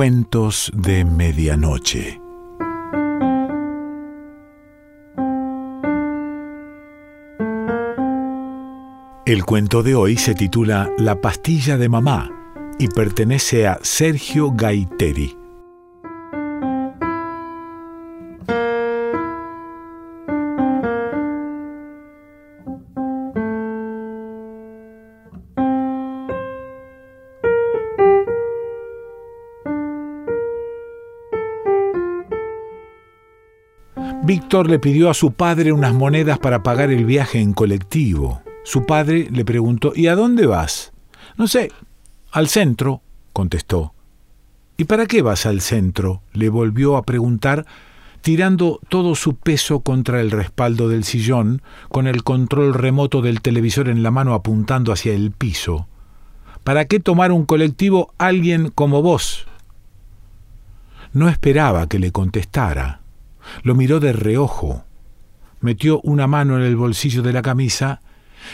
Cuentos de Medianoche. El cuento de hoy se titula La pastilla de mamá y pertenece a Sergio Gaiteri. Víctor le pidió a su padre unas monedas para pagar el viaje en colectivo. Su padre le preguntó ¿Y a dónde vas? No sé, al centro, contestó. ¿Y para qué vas al centro? le volvió a preguntar, tirando todo su peso contra el respaldo del sillón, con el control remoto del televisor en la mano apuntando hacia el piso. ¿Para qué tomar un colectivo alguien como vos? No esperaba que le contestara. Lo miró de reojo, metió una mano en el bolsillo de la camisa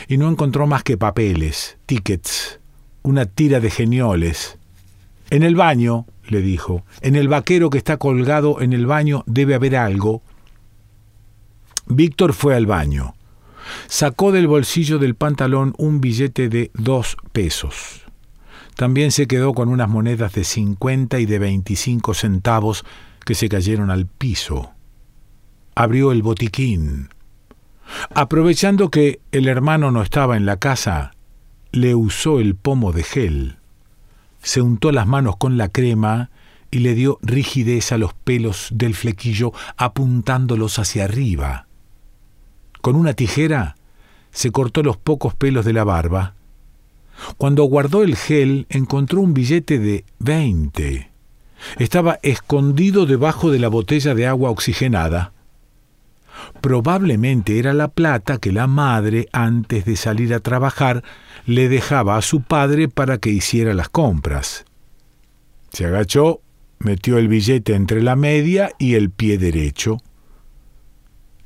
y no encontró más que papeles, tickets, una tira de genioles. En el baño, le dijo, en el vaquero que está colgado en el baño debe haber algo. Víctor fue al baño. Sacó del bolsillo del pantalón un billete de dos pesos. También se quedó con unas monedas de cincuenta y de veinticinco centavos que se cayeron al piso abrió el botiquín. Aprovechando que el hermano no estaba en la casa, le usó el pomo de gel. Se untó las manos con la crema y le dio rigidez a los pelos del flequillo apuntándolos hacia arriba. Con una tijera se cortó los pocos pelos de la barba. Cuando guardó el gel encontró un billete de veinte. Estaba escondido debajo de la botella de agua oxigenada. Probablemente era la plata que la madre, antes de salir a trabajar, le dejaba a su padre para que hiciera las compras. Se agachó, metió el billete entre la media y el pie derecho.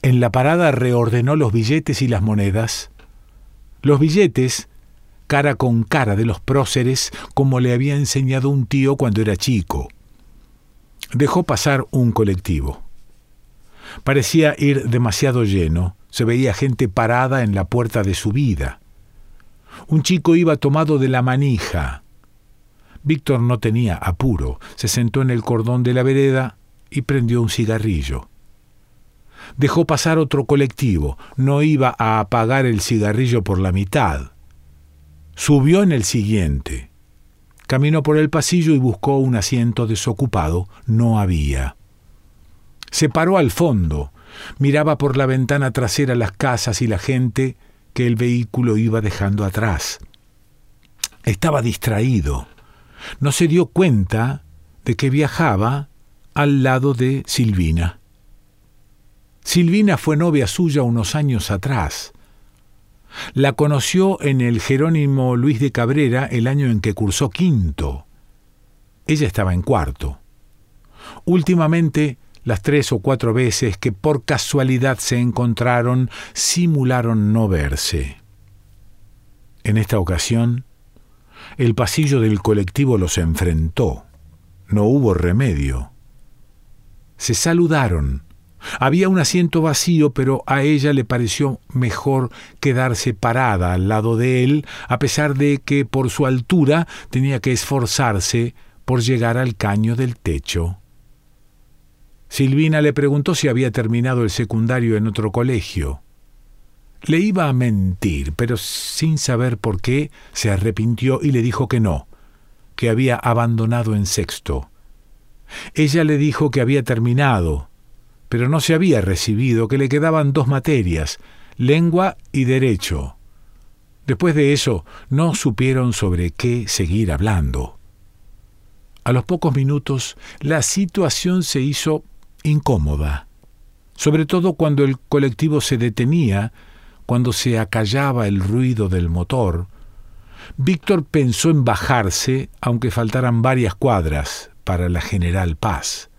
En la parada reordenó los billetes y las monedas. Los billetes, cara con cara de los próceres, como le había enseñado un tío cuando era chico. Dejó pasar un colectivo. Parecía ir demasiado lleno, se veía gente parada en la puerta de su vida. Un chico iba tomado de la manija. Víctor no tenía apuro, se sentó en el cordón de la vereda y prendió un cigarrillo. Dejó pasar otro colectivo, no iba a apagar el cigarrillo por la mitad. Subió en el siguiente. Caminó por el pasillo y buscó un asiento desocupado. No había. Se paró al fondo, miraba por la ventana trasera las casas y la gente que el vehículo iba dejando atrás. Estaba distraído. No se dio cuenta de que viajaba al lado de Silvina. Silvina fue novia suya unos años atrás. La conoció en el Jerónimo Luis de Cabrera el año en que cursó quinto. Ella estaba en cuarto. Últimamente las tres o cuatro veces que por casualidad se encontraron, simularon no verse. En esta ocasión, el pasillo del colectivo los enfrentó. No hubo remedio. Se saludaron. Había un asiento vacío, pero a ella le pareció mejor quedarse parada al lado de él, a pesar de que por su altura tenía que esforzarse por llegar al caño del techo. Silvina le preguntó si había terminado el secundario en otro colegio. Le iba a mentir, pero sin saber por qué, se arrepintió y le dijo que no, que había abandonado en sexto. Ella le dijo que había terminado, pero no se había recibido, que le quedaban dos materias, lengua y derecho. Después de eso, no supieron sobre qué seguir hablando. A los pocos minutos, la situación se hizo incómoda, sobre todo cuando el colectivo se detenía, cuando se acallaba el ruido del motor. Víctor pensó en bajarse, aunque faltaran varias cuadras para la General Paz.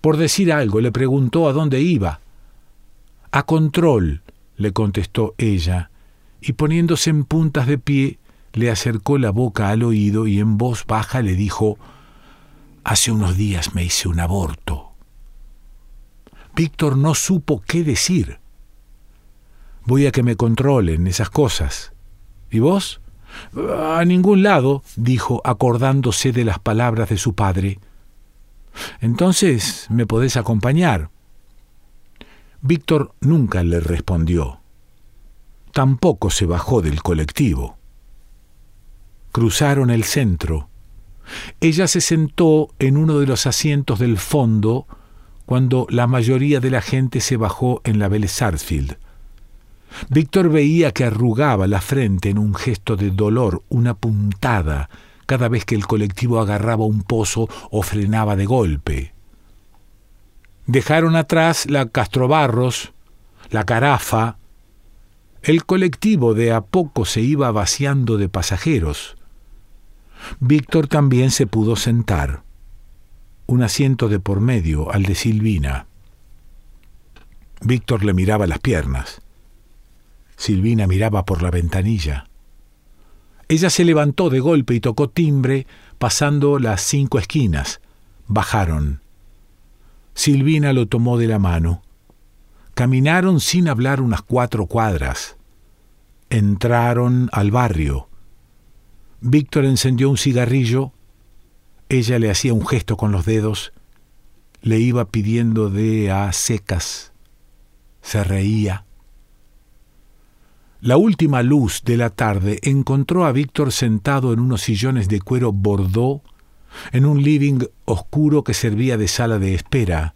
Por decir algo, le preguntó a dónde iba. A control, le contestó ella, y poniéndose en puntas de pie, le acercó la boca al oído y en voz baja le dijo Hace unos días me hice un aborto. Víctor no supo qué decir. Voy a que me controlen esas cosas. ¿Y vos? A ningún lado, dijo, acordándose de las palabras de su padre. Entonces me podés acompañar. Víctor nunca le respondió. Tampoco se bajó del colectivo. Cruzaron el centro. Ella se sentó en uno de los asientos del fondo cuando la mayoría de la gente se bajó en la Vélez Sarsfield. Víctor veía que arrugaba la frente en un gesto de dolor, una puntada, cada vez que el colectivo agarraba un pozo o frenaba de golpe. Dejaron atrás la Castrobarros, la Carafa. El colectivo de a poco se iba vaciando de pasajeros. Víctor también se pudo sentar. Un asiento de por medio al de Silvina. Víctor le miraba las piernas. Silvina miraba por la ventanilla. Ella se levantó de golpe y tocó timbre, pasando las cinco esquinas. Bajaron. Silvina lo tomó de la mano. Caminaron sin hablar unas cuatro cuadras. Entraron al barrio. Víctor encendió un cigarrillo. Ella le hacía un gesto con los dedos. Le iba pidiendo de a secas. Se reía. La última luz de la tarde encontró a Víctor sentado en unos sillones de cuero bordó en un living oscuro que servía de sala de espera.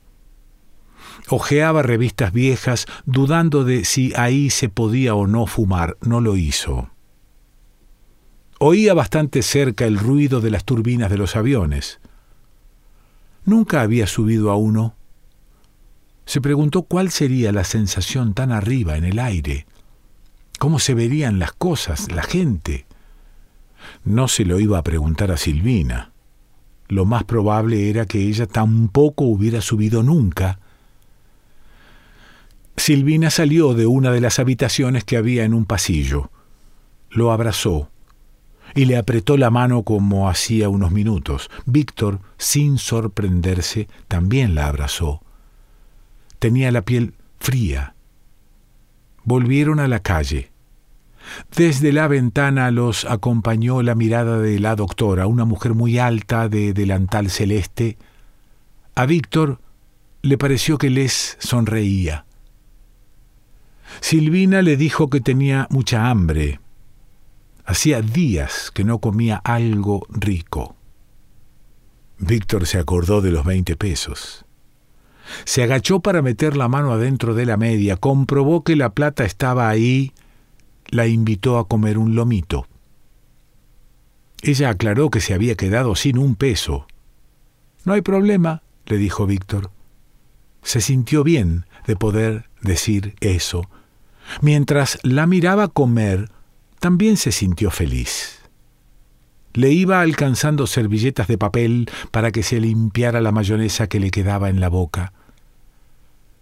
Ojeaba revistas viejas, dudando de si ahí se podía o no fumar. No lo hizo. Oía bastante cerca el ruido de las turbinas de los aviones. Nunca había subido a uno. Se preguntó cuál sería la sensación tan arriba en el aire cómo se verían las cosas, la gente. No se lo iba a preguntar a Silvina. Lo más probable era que ella tampoco hubiera subido nunca. Silvina salió de una de las habitaciones que había en un pasillo. Lo abrazó y le apretó la mano como hacía unos minutos. Víctor, sin sorprenderse, también la abrazó. Tenía la piel fría. Volvieron a la calle. Desde la ventana los acompañó la mirada de la doctora, una mujer muy alta de delantal celeste. A Víctor le pareció que les sonreía. Silvina le dijo que tenía mucha hambre. Hacía días que no comía algo rico. Víctor se acordó de los veinte pesos. Se agachó para meter la mano adentro de la media, comprobó que la plata estaba ahí la invitó a comer un lomito. Ella aclaró que se había quedado sin un peso. No hay problema, le dijo Víctor. Se sintió bien de poder decir eso. Mientras la miraba comer, también se sintió feliz. Le iba alcanzando servilletas de papel para que se limpiara la mayonesa que le quedaba en la boca.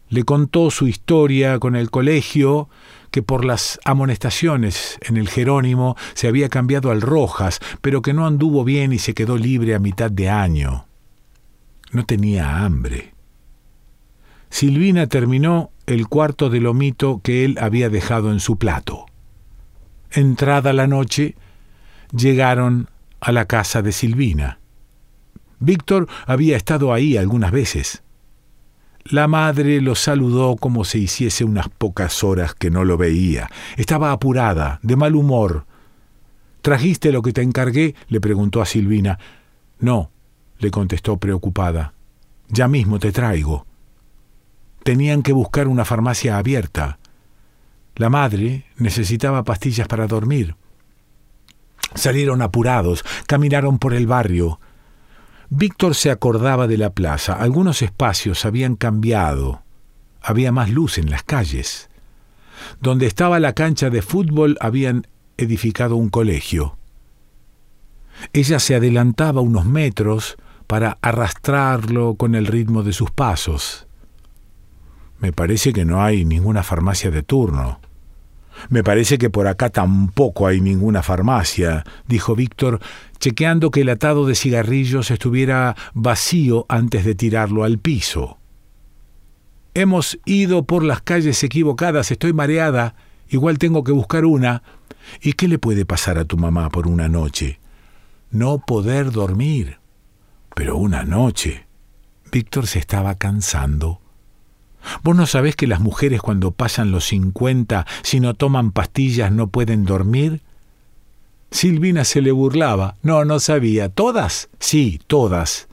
Le contó su historia con el colegio que por las amonestaciones en el Jerónimo se había cambiado al Rojas, pero que no anduvo bien y se quedó libre a mitad de año. No tenía hambre. Silvina terminó el cuarto de lomito que él había dejado en su plato. Entrada la noche, llegaron a la casa de Silvina. Víctor había estado ahí algunas veces. La madre lo saludó como si hiciese unas pocas horas que no lo veía. Estaba apurada, de mal humor. ¿Trajiste lo que te encargué? le preguntó a Silvina. No, le contestó preocupada. Ya mismo te traigo. Tenían que buscar una farmacia abierta. La madre necesitaba pastillas para dormir. Salieron apurados, caminaron por el barrio. Víctor se acordaba de la plaza. Algunos espacios habían cambiado. Había más luz en las calles. Donde estaba la cancha de fútbol habían edificado un colegio. Ella se adelantaba unos metros para arrastrarlo con el ritmo de sus pasos. Me parece que no hay ninguna farmacia de turno. Me parece que por acá tampoco hay ninguna farmacia, dijo Víctor, chequeando que el atado de cigarrillos estuviera vacío antes de tirarlo al piso. Hemos ido por las calles equivocadas, estoy mareada, igual tengo que buscar una. ¿Y qué le puede pasar a tu mamá por una noche? No poder dormir. Pero una noche. Víctor se estaba cansando. ¿Vos no sabés que las mujeres cuando pasan los cincuenta, si no toman pastillas, no pueden dormir? Silvina se le burlaba. No, no sabía. ¿Todas? Sí, todas.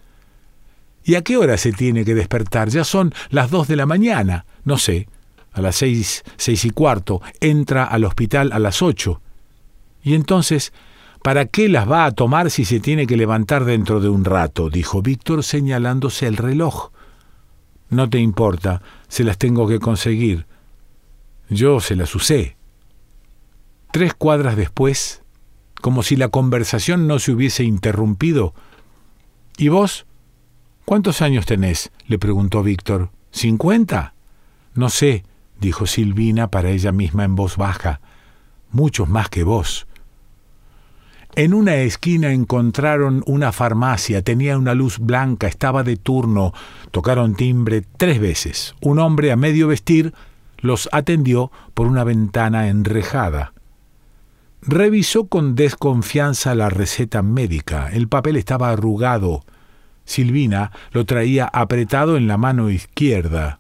¿Y a qué hora se tiene que despertar? Ya son las dos de la mañana. No sé. A las seis, seis y cuarto. Entra al hospital a las ocho. Y entonces, ¿para qué las va a tomar si se tiene que levantar dentro de un rato? dijo Víctor señalándose el reloj. No te importa, se las tengo que conseguir. Yo se las usé. Tres cuadras después, como si la conversación no se hubiese interrumpido. ¿Y vos? ¿Cuántos años tenés? le preguntó Víctor. ¿Cincuenta? No sé, dijo Silvina para ella misma en voz baja. Muchos más que vos. En una esquina encontraron una farmacia, tenía una luz blanca, estaba de turno, tocaron timbre tres veces. Un hombre a medio vestir los atendió por una ventana enrejada. Revisó con desconfianza la receta médica. El papel estaba arrugado. Silvina lo traía apretado en la mano izquierda.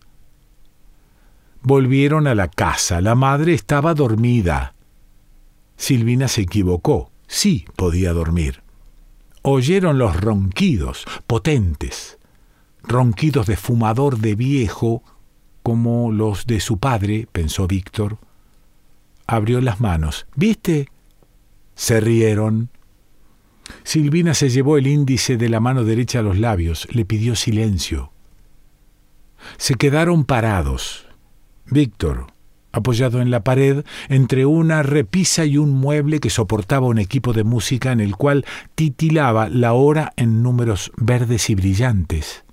Volvieron a la casa. La madre estaba dormida. Silvina se equivocó sí podía dormir. Oyeron los ronquidos, potentes, ronquidos de fumador de viejo, como los de su padre, pensó Víctor. Abrió las manos. ¿Viste? Se rieron. Silvina se llevó el índice de la mano derecha a los labios, le pidió silencio. Se quedaron parados. Víctor, apoyado en la pared, entre una repisa y un mueble que soportaba un equipo de música en el cual titilaba la hora en números verdes y brillantes.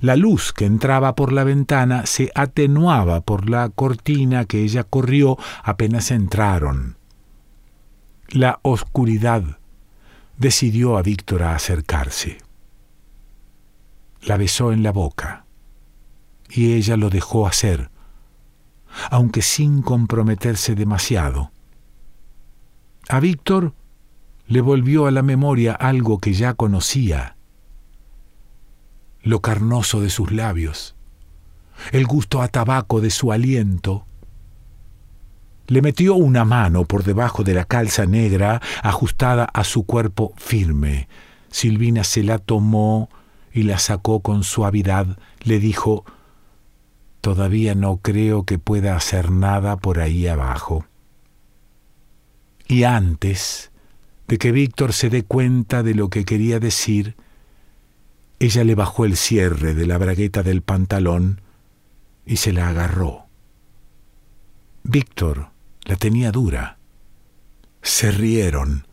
La luz que entraba por la ventana se atenuaba por la cortina que ella corrió apenas entraron. La oscuridad decidió a Víctor a acercarse. La besó en la boca y ella lo dejó hacer, aunque sin comprometerse demasiado. A Víctor le volvió a la memoria algo que ya conocía, lo carnoso de sus labios, el gusto a tabaco de su aliento. Le metió una mano por debajo de la calza negra ajustada a su cuerpo firme. Silvina se la tomó y la sacó con suavidad. Le dijo, Todavía no creo que pueda hacer nada por ahí abajo. Y antes de que Víctor se dé cuenta de lo que quería decir, ella le bajó el cierre de la bragueta del pantalón y se la agarró. Víctor la tenía dura. Se rieron.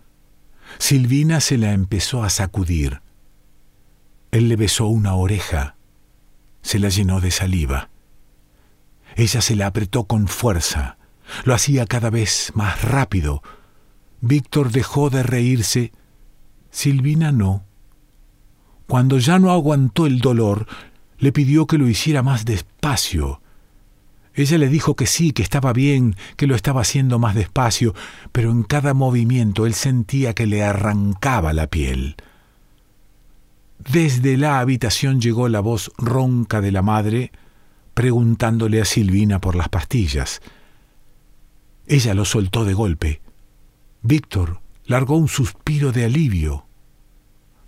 Silvina se la empezó a sacudir. Él le besó una oreja. Se la llenó de saliva. Ella se la apretó con fuerza. Lo hacía cada vez más rápido. Víctor dejó de reírse. Silvina no. Cuando ya no aguantó el dolor, le pidió que lo hiciera más despacio. Ella le dijo que sí, que estaba bien, que lo estaba haciendo más despacio, pero en cada movimiento él sentía que le arrancaba la piel. Desde la habitación llegó la voz ronca de la madre, preguntándole a Silvina por las pastillas. Ella lo soltó de golpe. Víctor largó un suspiro de alivio.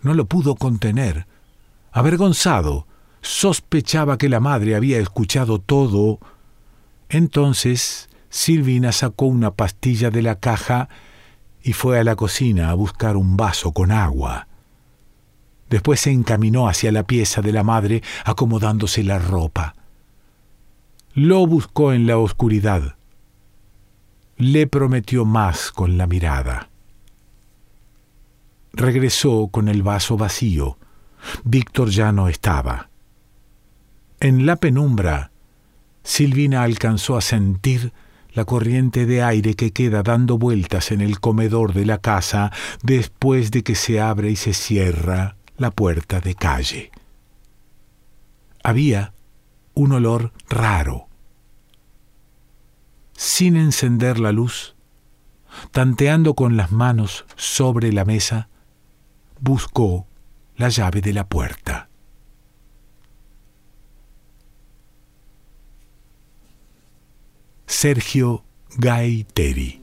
No lo pudo contener. Avergonzado, sospechaba que la madre había escuchado todo. Entonces Silvina sacó una pastilla de la caja y fue a la cocina a buscar un vaso con agua. Después se encaminó hacia la pieza de la madre acomodándose la ropa. Lo buscó en la oscuridad. Le prometió más con la mirada. Regresó con el vaso vacío. Víctor ya no estaba. En la penumbra, Silvina alcanzó a sentir la corriente de aire que queda dando vueltas en el comedor de la casa después de que se abre y se cierra la puerta de calle. Había un olor raro. Sin encender la luz, tanteando con las manos sobre la mesa, buscó la llave de la puerta. Sergio Gaiteri